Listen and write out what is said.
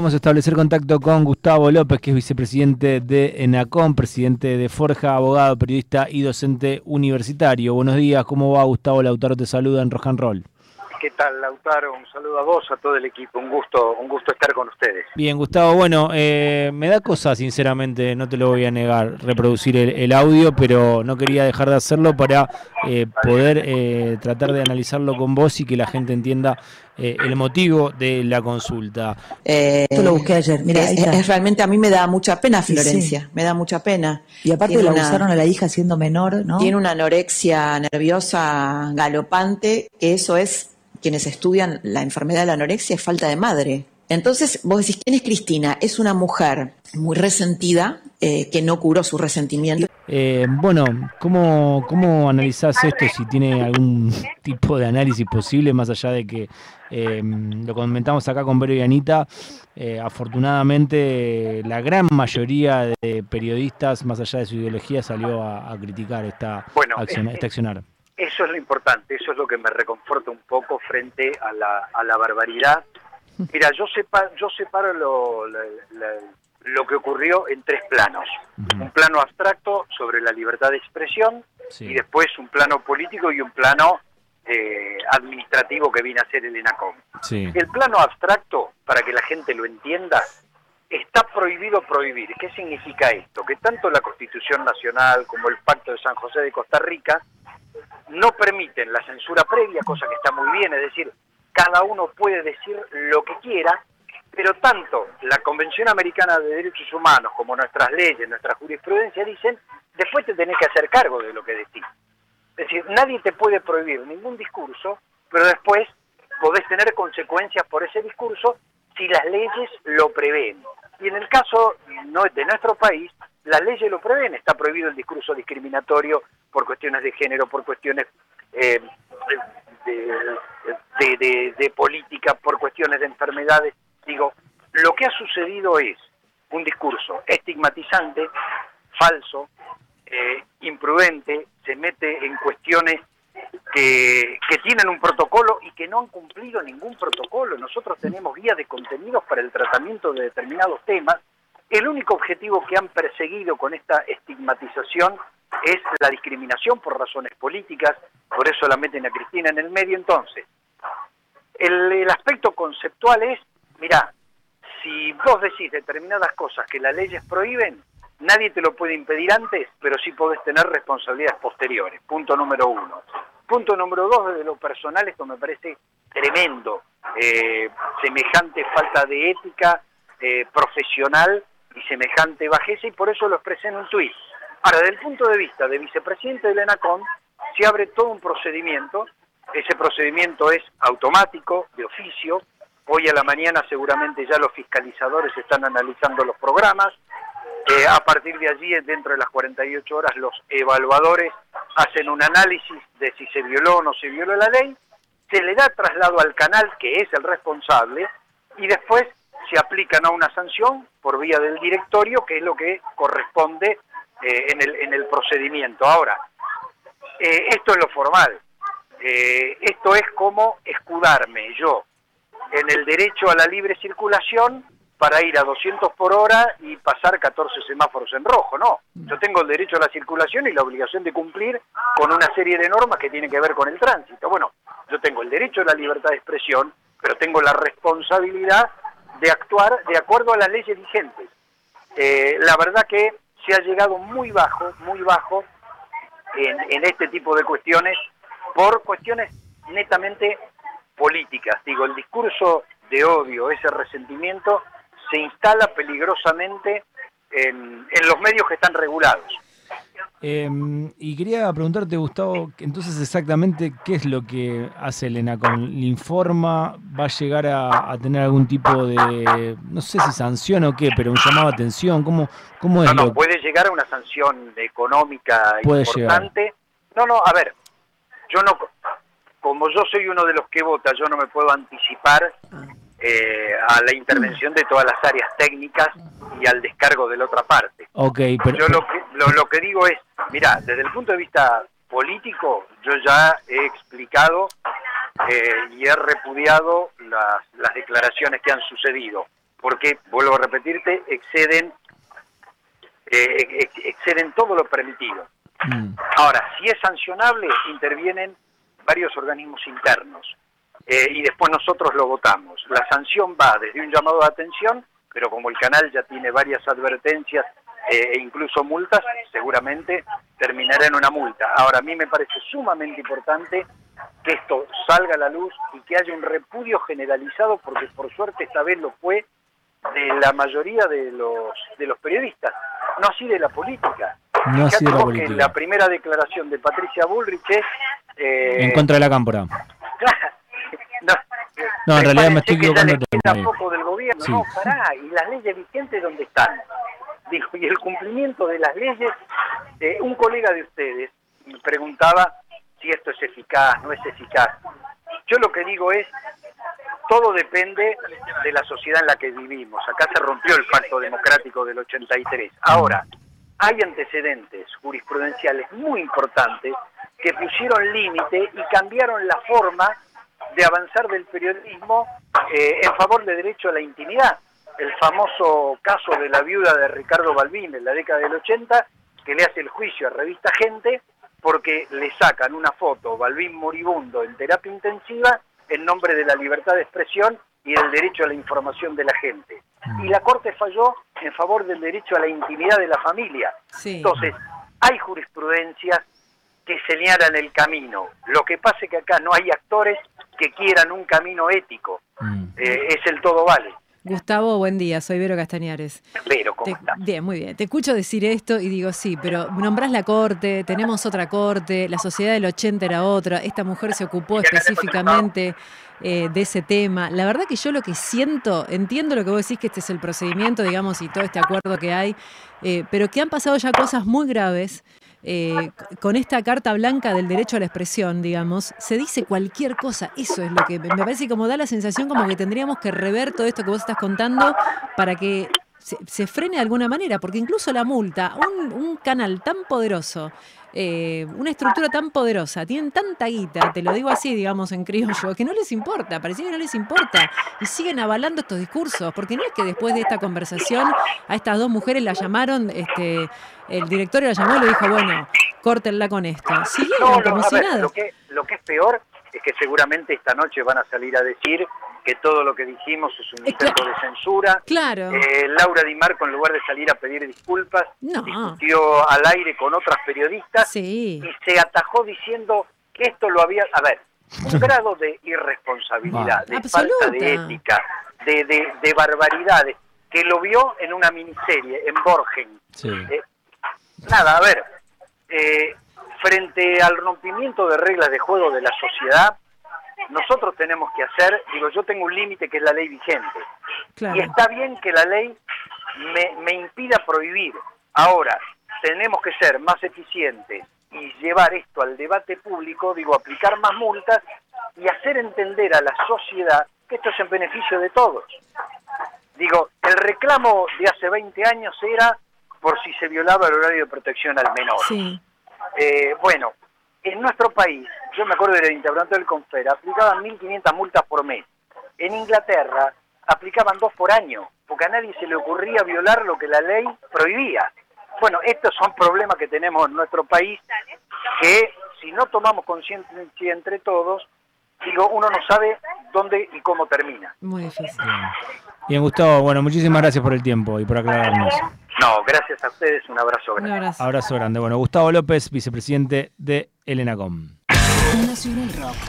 Vamos a establecer contacto con Gustavo López, que es vicepresidente de ENACOM, presidente de Forja, abogado, periodista y docente universitario. Buenos días, ¿cómo va Gustavo Lautaro? Te saluda en Rojan Roll. ¿Qué tal, Lautaro? Un saludo a vos, a todo el equipo. Un gusto, un gusto estar con ustedes. Bien, Gustavo, bueno, eh, me da cosa, sinceramente, no te lo voy a negar, reproducir el, audio, pero no quería dejar de hacerlo para eh, poder eh, tratar de analizarlo con vos y que la gente entienda el motivo de la consulta. Yo lo busqué ayer. Mira, es, realmente a mí me da mucha pena Florencia, me da mucha pena. Y aparte la usaron a la hija siendo menor, ¿no? Tiene una anorexia nerviosa galopante, que eso es quienes estudian la enfermedad de la anorexia es falta de madre. Entonces, vos decís, ¿quién es Cristina? Es una mujer muy resentida eh, que no curó su resentimiento. Eh, bueno, ¿cómo, ¿cómo analizás esto? Si tiene algún tipo de análisis posible, más allá de que eh, lo comentamos acá con Vero y Anita, afortunadamente la gran mayoría de periodistas, más allá de su ideología, salió a, criticar esta acción, este accionar. Eso es lo importante, eso es lo que me reconforta un poco frente a la, a la barbaridad. Mira, yo, sepa, yo separo lo, lo, que ocurrió en tres planos. Un plano abstracto sobre la libertad de expresión y después un plano político y un plano eh, administrativo que viene a ser el ENACOM. El plano abstracto, para que la gente lo entienda, está prohibido prohibir. ¿Qué significa esto? Que tanto la Constitución Nacional como el Pacto de San José de Costa Rica no permiten la censura previa, cosa que está muy bien, es decir, cada uno puede decir lo que quiera, pero tanto la Convención Americana de Derechos Humanos como nuestras leyes, nuestra jurisprudencia dicen, después te tenés que hacer cargo de lo que decís. Es decir, nadie te puede prohibir ningún discurso, pero después podés tener consecuencias por ese discurso si las leyes lo prevén. Y en el caso de nuestro país, las leyes lo prevén, está prohibido el discurso discriminatorio por cuestiones de género, por cuestiones eh, de, política, por cuestiones de enfermedades. Digo, lo que ha sucedido es un discurso estigmatizante, falso, eh, imprudente, se mete en cuestiones que, que, tienen un protocolo y que no han cumplido ningún protocolo. Nosotros tenemos guías de contenidos para el tratamiento de determinados temas. El único objetivo que han perseguido con esta estigmatización es la discriminación por razones políticas, por eso la meten a Cristina en el medio. Entonces, el, aspecto conceptual es, mira, si vos decís determinadas cosas que las leyes prohíben, nadie te lo puede impedir antes, pero sí podés tener responsabilidades posteriores. Punto número uno. Punto número dos, desde lo personal, esto me parece tremendo. Eh, semejante falta de ética eh, profesional y semejante bajeza, y por eso lo expresé en un tuit. Ahora, desde el punto de vista de vicepresidente de ENACOM, se abre todo un procedimiento, ese procedimiento es automático, de oficio, hoy a la mañana seguramente ya los fiscalizadores están analizando los programas, eh, a partir de allí, dentro de las 48 horas, los evaluadores hacen un análisis de si se violó o no se violó la ley, se le da traslado al canal, que es el responsable, y después se aplican a una sanción por vía del directorio, que es lo que corresponde eh, en, el, en el procedimiento. Ahora, eh, esto es lo formal. Eh, esto es como escudarme yo en el derecho a la libre circulación para ir a 200 por hora y pasar 14 semáforos en rojo, no. Yo tengo el derecho a la circulación y la obligación de cumplir con una serie de normas que tienen que ver con el tránsito. Bueno, yo tengo el derecho a la libertad de expresión, pero tengo la responsabilidad de actuar de acuerdo a las leyes vigentes. la verdad que se ha llegado muy bajo, muy bajo en, este tipo de cuestiones por cuestiones netamente políticas. Digo, el discurso de odio, ese resentimiento, se instala peligrosamente en, en los medios que están regulados. Em, y quería preguntarte, Gustavo, entonces exactamente qué es lo que hace Elena con ¿Le informa? ¿Va a llegar a, tener algún tipo de, no sé si sanción o qué, pero un llamado de atención? ¿Cómo, cómo es? No, no, puede llegar a una sanción económica importante. No, no, a ver, yo no, como yo soy uno de los que vota, yo no me puedo anticipar eh, a la intervención de todas las áreas técnicas y al descargo de la otra parte. Okay, pero... Yo lo que, lo, que digo es, mira, desde el punto de vista político, yo ya he explicado eh, y he repudiado las, las declaraciones que han sucedido. porque, vuelvo a repetirte, exceden, eh, exceden todo lo permitido. Mm. Ahora, si es sancionable, intervienen varios organismos internos eh, y después nosotros lo votamos. La sanción va desde un llamado de atención, pero como el canal ya tiene varias advertencias eh, e incluso multas, seguramente terminará en una multa. Ahora, a mí me parece sumamente importante que esto salga a la luz y que haya un repudio generalizado, porque por suerte esta vez lo fue de la mayoría de los, de los periodistas, no así de la política. No así de la política. Que la primera declaración de Patricia Bullrich es... Eh, en contra de la cámpora. no, en realidad me estoy equivocando. poco del gobierno, no, pará, y las leyes vigentes dónde están. Dijo, y el cumplimiento de las leyes, eh, un colega de ustedes me preguntaba si esto es eficaz, no es eficaz. Yo lo que digo es, todo depende de la sociedad en la que vivimos. Acá se rompió el pacto democrático del 83. Ahora, hay antecedentes jurisprudenciales muy importantes que pusieron límite y cambiaron la forma de avanzar del periodismo eh, en favor del derecho a la intimidad. El famoso caso de la viuda de Ricardo Balbín en la década del 80, que le hace el juicio a Revista Gente porque le sacan una foto Balbín moribundo en terapia intensiva en nombre de la libertad de expresión y del derecho a la información de la gente. Mm. Y la Corte falló en favor del derecho a la intimidad de la familia. Entonces, hay jurisprudencias que señalan el camino. Lo que pasa es que acá no hay actores que quieran un camino ético. Mm. Eh, es el todo vale. Gustavo, buen día, soy Vero Castañares. Vero, ¿cómo estás? Bien, muy bien. Te escucho decir esto y digo, sí, pero nombrás la corte, tenemos otra corte, la sociedad del 80 era otra, esta mujer se ocupó específicamente eh, de ese tema. La verdad que yo lo que siento, entiendo lo que vos decís, que este es el procedimiento, digamos, y todo este acuerdo que hay, eh, pero que han pasado ya cosas muy graves eh, con esta carta blanca del derecho a la expresión, digamos, se dice cualquier cosa. Eso es lo que me parece como da la sensación como que tendríamos que rever todo esto que vos estás contando para que se, frene de alguna manera, porque incluso la multa, un canal tan poderoso eh, una estructura tan poderosa, tienen tanta guita, te lo digo así, digamos, en criollo, que no les importa, parecía que no les importa, y siguen avalando estos discursos, porque no es que después de esta conversación a estas dos mujeres la llamaron, este, el directorio la llamó y le dijo, bueno, córtenla con esto. Siguieron como si nada. Lo que, lo que es peor es que seguramente esta noche van a salir a decir que todo lo que dijimos es un intento de censura. Claro. Eh, Laura Di Marco, en lugar de salir a pedir disculpas, discutió al aire con otras periodistas y se atajó diciendo que esto lo había... A ver, un grado de irresponsabilidad, de falta de ética, de, de, barbaridades, que lo vio en una miniserie, en Borgen. Eh, nada, a ver, eh, frente al rompimiento de reglas de juego de la sociedad, nosotros tenemos que hacer, digo, yo tengo un límite que es la ley vigente. Y está bien que la ley me, me impida prohibir. Ahora, tenemos que ser más eficientes y llevar esto al debate público, digo, aplicar más multas y hacer entender a la sociedad que esto es en beneficio de todos. Digo, el reclamo de hace 20 años era por si se violaba el horario de protección al menor. Sí. Eh, bueno, en nuestro país, yo me acuerdo del interventor del Confer, aplicaban 1.500 multas por mes. En Inglaterra aplicaban dos por año, porque a nadie se le ocurría violar lo que la ley prohibía. Bueno, estos son problemas que tenemos en nuestro país que si no tomamos conciencia entre todos, digo, uno no sabe dónde y cómo termina. Muy difícil. Bien, Gustavo, bueno, muchísimas gracias por el tiempo y por aclararnos. No, gracias a ustedes, un abrazo grande. Un abrazo. abrazo grande. Bueno, Gustavo López, vicepresidente de Elena Com.